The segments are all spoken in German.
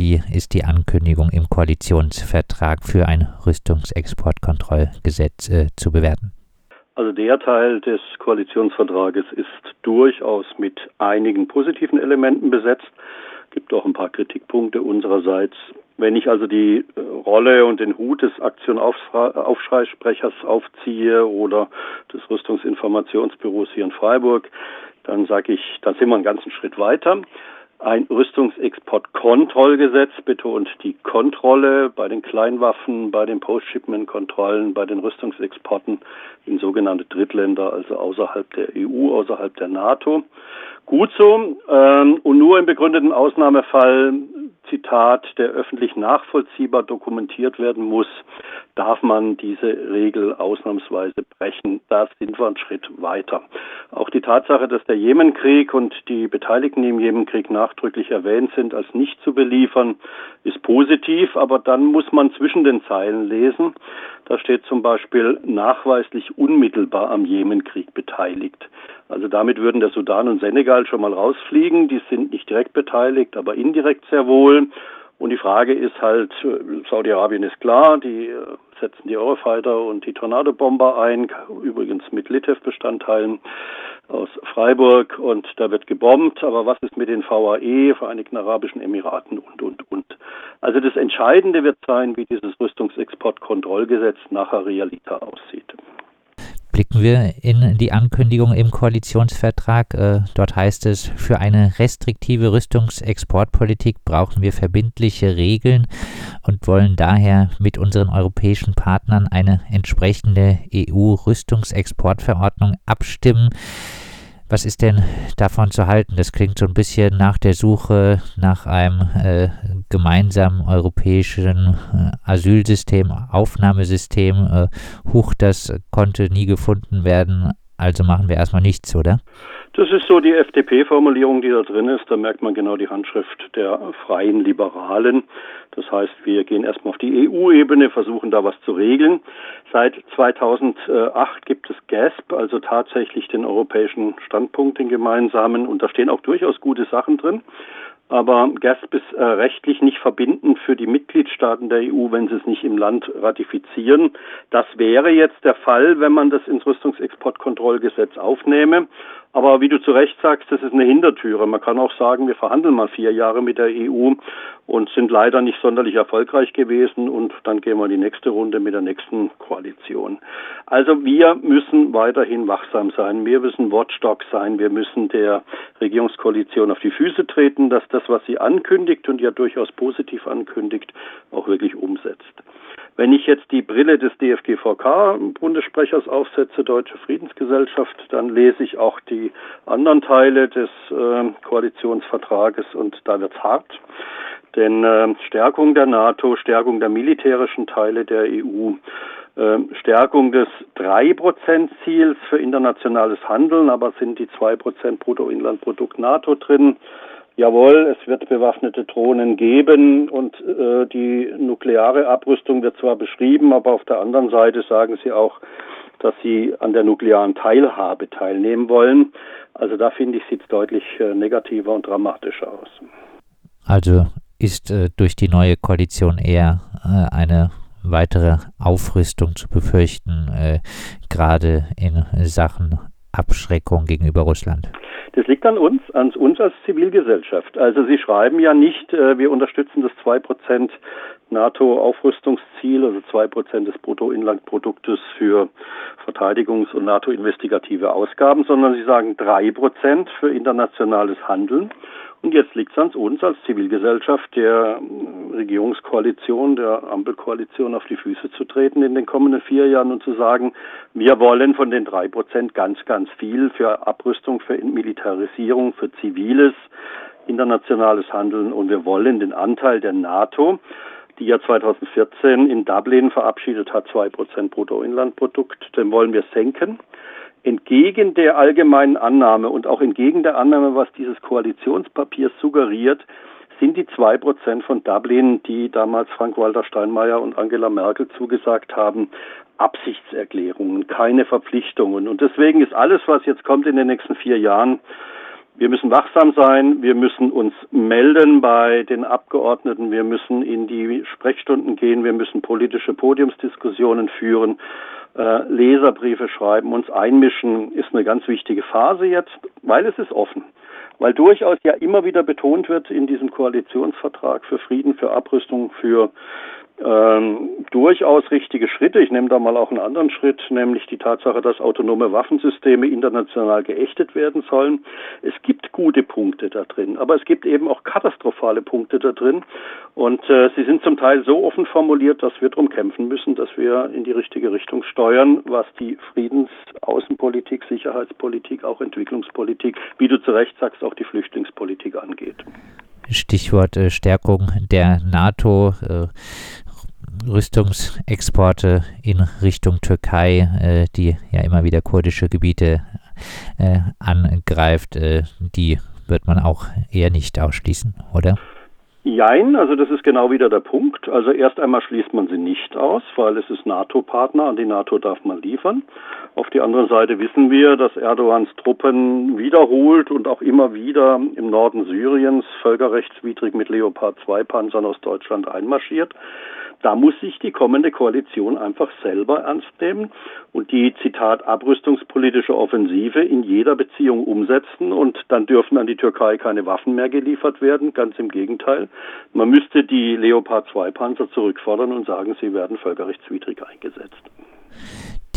wie ist die Ankündigung im Koalitionsvertrag für ein Rüstungsexportkontrollgesetz äh, zu bewerten? Also der Teil des Koalitionsvertrages ist durchaus mit einigen positiven Elementen besetzt. Gibt auch ein paar Kritikpunkte unsererseits. Wenn ich also die äh, Rolle und den Hut des Aktionaufschreisprechers aufziehe oder des Rüstungsinformationsbüros hier in Freiburg, dann sage ich, da sind wir einen ganzen Schritt weiter. Ein Rüstungsexportkontrollgesetz betont die Kontrolle bei den Kleinwaffen, bei den Post-Shipment-Kontrollen, bei den Rüstungsexporten in sogenannte Drittländer, also außerhalb der EU, außerhalb der NATO. Gut so. Ähm, und nur im begründeten Ausnahmefall Zitat, der öffentlich nachvollziehbar dokumentiert werden muss, darf man diese Regel ausnahmsweise brechen. Da sind wir einen Schritt weiter. Auch die Tatsache, dass der Jemenkrieg und die Beteiligten im Jemenkrieg nachdrücklich erwähnt sind, als nicht zu beliefern, ist positiv, aber dann muss man zwischen den Zeilen lesen. Da steht zum Beispiel nachweislich unmittelbar am Jemenkrieg beteiligt. Also damit würden der Sudan und Senegal schon mal rausfliegen. Die sind nicht direkt beteiligt, aber indirekt sehr wohl. Und die Frage ist halt, Saudi-Arabien ist klar, die äh, setzen die Eurofighter und die Tornado-Bomber ein, übrigens mit Litev-Bestandteilen aus Freiburg und da wird gebombt. Aber was ist mit den VAE, Vereinigten Arabischen Emiraten und, und, und? Also das Entscheidende wird sein, wie dieses Rüstungsexportkontrollgesetz nachher Realita aussieht blicken wir in die Ankündigung im Koalitionsvertrag. Äh, dort heißt es, für eine restriktive Rüstungsexportpolitik brauchen wir verbindliche Regeln und wollen daher mit unseren europäischen Partnern eine entsprechende EU-Rüstungsexportverordnung abstimmen. Was ist denn davon zu halten? Das klingt so ein bisschen nach der Suche nach einem äh, gemeinsamen europäischen äh, Asylsystem, Aufnahmesystem. Äh, Huch, das konnte nie gefunden werden. Also machen wir erstmal nichts, oder? Das ist so die FDP-Formulierung, die da drin ist. Da merkt man genau die Handschrift der freien Liberalen. Das heißt, wir gehen erstmal auf die EU-Ebene, versuchen da was zu regeln. Seit 2008 gibt es GASP, also tatsächlich den europäischen Standpunkt, den gemeinsamen. Und da stehen auch durchaus gute Sachen drin. Aber GASP ist äh, rechtlich nicht verbindend für die Mitgliedstaaten der EU, wenn sie es nicht im Land ratifizieren. Das wäre jetzt der Fall, wenn man das ins Rüstungsexportkontrollgesetz aufnehme. Aber wie du zu Recht sagst, das ist eine Hintertüre. Man kann auch sagen, wir verhandeln mal vier Jahre mit der EU und sind leider nicht sonderlich erfolgreich gewesen und dann gehen wir in die nächste Runde mit der nächsten Koalition. Also wir müssen weiterhin wachsam sein. Wir müssen Watchdog sein. Wir müssen der Regierungskoalition auf die Füße treten, dass das, was sie ankündigt und ja durchaus positiv ankündigt, auch wirklich umsetzt. Wenn ich jetzt die Brille des DFGVK-Bundessprechers aufsetze, Deutsche Friedensgesellschaft, dann lese ich auch die anderen Teile des äh, Koalitionsvertrages und da wird's hart. Denn äh, Stärkung der NATO, Stärkung der militärischen Teile der EU, äh, Stärkung des 3%-Ziels für internationales Handeln, aber sind die 2% Bruttoinlandprodukt NATO drin, jawohl, es wird bewaffnete Drohnen geben und äh, die nukleare Abrüstung wird zwar beschrieben, aber auf der anderen Seite sagen sie auch, dass sie an der nuklearen Teilhabe teilnehmen wollen. Also da finde ich, sieht es deutlich äh, negativer und dramatischer aus. Also ist äh, durch die neue Koalition eher äh, eine weitere Aufrüstung zu befürchten, äh, gerade in Sachen Abschreckung gegenüber Russland? Das liegt an uns, an uns als Zivilgesellschaft. Also Sie schreiben ja nicht, äh, wir unterstützen das 2% NATO-Aufrüstungsziel, also 2% des Bruttoinlandproduktes für Verteidigungs- und NATO-investigative Ausgaben, sondern Sie sagen 3% für internationales Handeln. Und jetzt liegt es an uns als Zivilgesellschaft der äh, Regierungskoalition, der Ampelkoalition auf die Füße zu treten in den kommenden vier Jahren und zu sagen, wir wollen von den drei Prozent ganz, ganz viel für Abrüstung, für Militarisierung, für ziviles, internationales Handeln. Und wir wollen den Anteil der NATO, die ja 2014 in Dublin verabschiedet hat, zwei Prozent Bruttoinlandprodukt, den wollen wir senken entgegen der allgemeinen Annahme und auch entgegen der Annahme, was dieses Koalitionspapier suggeriert, sind die zwei Prozent von Dublin, die damals Frank-Walter Steinmeier und Angela Merkel zugesagt haben, Absichtserklärungen, keine Verpflichtungen. Und deswegen ist alles, was jetzt kommt in den nächsten vier Jahren, Wir müssen wachsam sein, wir müssen uns melden bei den Abgeordneten, wir müssen in die Sprechstunden gehen, wir müssen politische Podiumsdiskussionen führen, Leserbriefe schreiben, uns einmischen, ist eine ganz wichtige Phase jetzt, weil es ist offen. Weil durchaus ja immer wieder betont wird in diesem Koalitionsvertrag für Frieden, für Abrüstung, für ähm, durchaus richtige Schritte. Ich nehme da mal auch einen anderen Schritt, nämlich die Tatsache, dass autonome Waffensysteme international geächtet werden sollen. Es gibt gute Punkte da drin, aber es gibt eben auch katastrophale Punkte da drin. Und äh, sie sind zum Teil so offen formuliert, dass wir darum kämpfen müssen, dass wir in die richtige Richtung steuern, was die Friedensaußenpolitik, Sicherheitspolitik, auch Entwicklungspolitik, wie du zu Recht sagst, auch die Flüchtlingspolitik angeht. Stichwort äh, Stärkung der NATO. Äh, Rüstungsexporte in Richtung Türkei, äh, die ja immer wieder kurdische Gebiete äh, angreift, äh, die wird man auch eher nicht ausschließen, oder? Jein, also das ist genau wieder der Punkt. Also erst einmal schließt man sie nicht aus, weil es ist NATO-Partner, an die NATO darf man liefern. Auf die andere Seite wissen wir, dass Erdogans Truppen wiederholt und auch immer wieder im Norden Syriens völkerrechtswidrig mit Leopard 2 Panzern aus Deutschland einmarschiert. Da muss sich die kommende Koalition einfach selber ernst nehmen und die, Zitat, abrüstungspolitische Offensive in jeder Beziehung umsetzen und dann dürfen an die Türkei keine Waffen mehr geliefert werden. Ganz im Gegenteil. Man müsste die Leopard 2 Panzer zurückfordern und sagen, sie werden völkerrechtswidrig eingesetzt.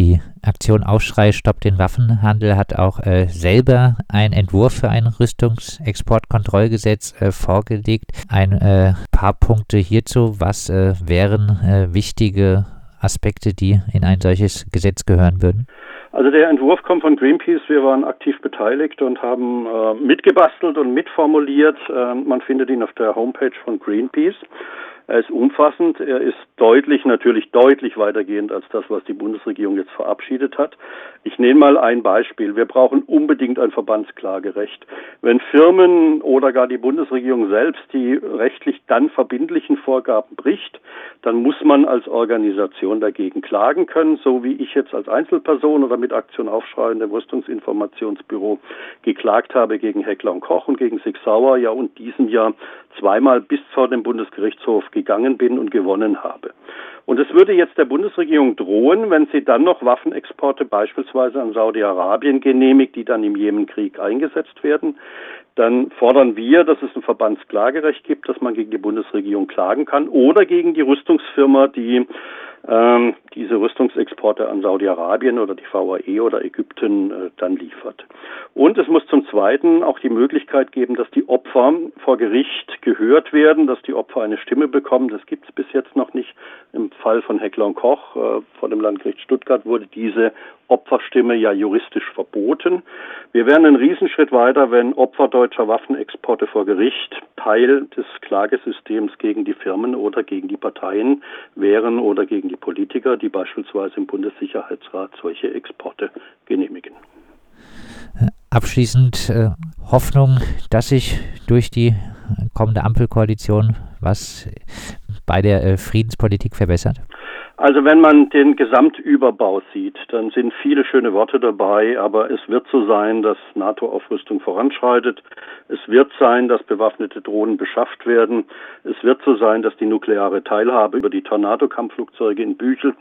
Die Aktion Aufschrei Stopp den Waffenhandel hat auch äh, selber einen Entwurf für ein Rüstungsexportkontrollgesetz äh, vorgelegt. Ein äh, paar Punkte hierzu. Was äh, wären äh, wichtige Aspekte, die in ein solches Gesetz gehören würden? Also der Entwurf kommt von Greenpeace. Wir waren aktiv beteiligt und haben äh, mitgebastelt und mitformuliert. man findet ihn auf der Homepage von Greenpeace. Er ist umfassend, er ist deutlich, natürlich deutlich weitergehend als das, was die Bundesregierung jetzt verabschiedet hat. Ich nehme mal ein Beispiel. Wir brauchen unbedingt ein Verbandsklagerecht. Wenn Firmen oder gar die Bundesregierung selbst die rechtlich dann verbindlichen Vorgaben bricht, dann muss man als Organisation dagegen klagen können, so wie ich jetzt als Einzelperson oder mit Aktion Aufschrei in dem Rüstungsinformationsbüro geklagt habe gegen Heckler und Koch und gegen Sig Sauer, ja und diesem Jahr zweimal bis vor dem Bundesgerichtshof gegangen bin und gewonnen habe. Und es würde jetzt der Bundesregierung drohen, wenn sie dann noch Waffenexporte beispielsweise an Saudi-Arabien genehmigt, die dann im Jemenkrieg eingesetzt werden. Dann fordern wir, dass es ein Verbandsklagerecht gibt, dass man gegen die Bundesregierung klagen kann oder gegen die Rüstungsfirma, die ähm, diese Rüstungsexporte an Saudi-Arabien oder die VAE oder Ägypten äh, dann liefert. Und es muss zum Zweiten auch die Möglichkeit geben, dass die Opfer vor Gericht gehört werden, dass die Opfer eine Stimme bekommen. Das gibt es bis jetzt noch nicht. Im Fall von Heckler und Koch äh, vor dem Landgericht Stuttgart wurde diese Opferstimme ja juristisch verboten. Wir wären einen Riesenschritt weiter, wenn Opfer deutscher Waffenexporte vor Gericht Teil des Klagesystems gegen die Firmen oder gegen die Parteien wären oder gegen die Politiker, die beispielsweise im Bundessicherheitsrat solche Exporte genehmigen. Abschließend äh, Hoffnung, dass sich durch die kommende Ampelkoalition was bei der äh, Friedenspolitik verbessert? Also wenn man den Gesamtüberbau sieht, dann sind viele schöne Worte dabei, aber es wird so sein, dass NATO-Aufrüstung voranschreitet. Es wird sein, dass bewaffnete Drohnen beschafft werden. Es wird so sein, dass die nukleare Teilhabe über die Tornado-Kampfflugzeuge in Büchel,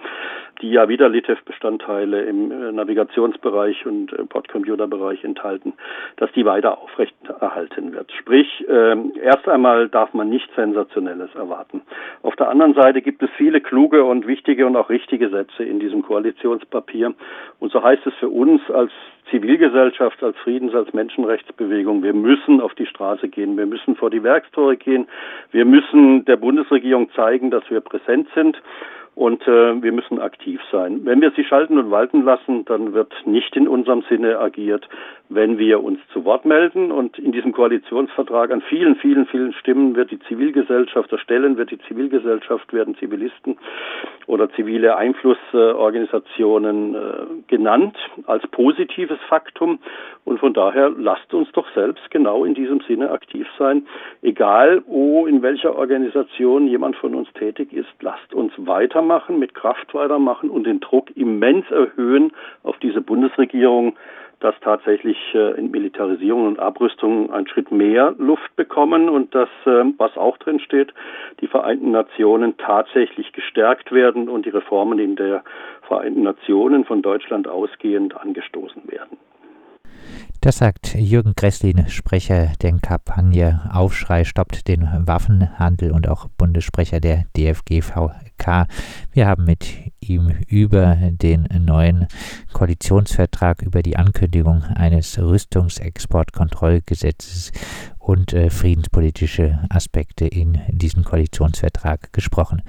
die ja wieder LITEV-Bestandteile im äh, Navigationsbereich und äh, Bordcomputerbereich enthalten, dass die weiter aufrechterhalten wird. Sprich, äh, erst einmal darf man nichts Sensationelles erwarten. Auf der anderen Seite gibt es viele kluge und wichtige wichtige und auch richtige Sätze in diesem Koalitionspapier. Und so heißt es für uns als Zivilgesellschaft, als Friedens-, als Menschenrechtsbewegung, wir müssen auf die Straße gehen, wir müssen vor die Werkstore gehen, wir müssen der Bundesregierung zeigen, dass wir präsent sind und äh, wir müssen aktiv sein. Wenn wir sie schalten und walten lassen, dann wird nicht in unserem Sinne agiert. Wenn wir uns zu Wort melden und in diesem Koalitionsvertrag an vielen, vielen, vielen Stimmen wird die Zivilgesellschaft erstellen, wird die Zivilgesellschaft, werden Zivilisten oder zivile Einflussorganisationen äh, genannt als positives Faktum. Und von daher lasst uns doch selbst genau in diesem Sinne aktiv sein. Egal, wo, in welcher Organisation jemand von uns tätig ist, lasst uns weitermachen weitermachen, mit Kraft weitermachen und den Druck immens erhöhen auf diese Bundesregierung, dass tatsächlich äh, in Militarisierung und Abrüstung ein Schritt mehr Luft bekommen und dass, äh, was auch drin steht, die Vereinten Nationen tatsächlich gestärkt werden und die Reformen in der Vereinten Nationen von Deutschland ausgehend angestoßen werden. Das sagt Jürgen Gresslin, Sprecher der Kampagne Aufschrei stoppt den Waffenhandel und auch Bundessprecher der DFGVK. Wir haben mit ihm über den neuen Koalitionsvertrag, über die Ankündigung eines Rüstungsexportkontrollgesetzes und äh, friedenspolitische Aspekte in diesem Koalitionsvertrag gesprochen.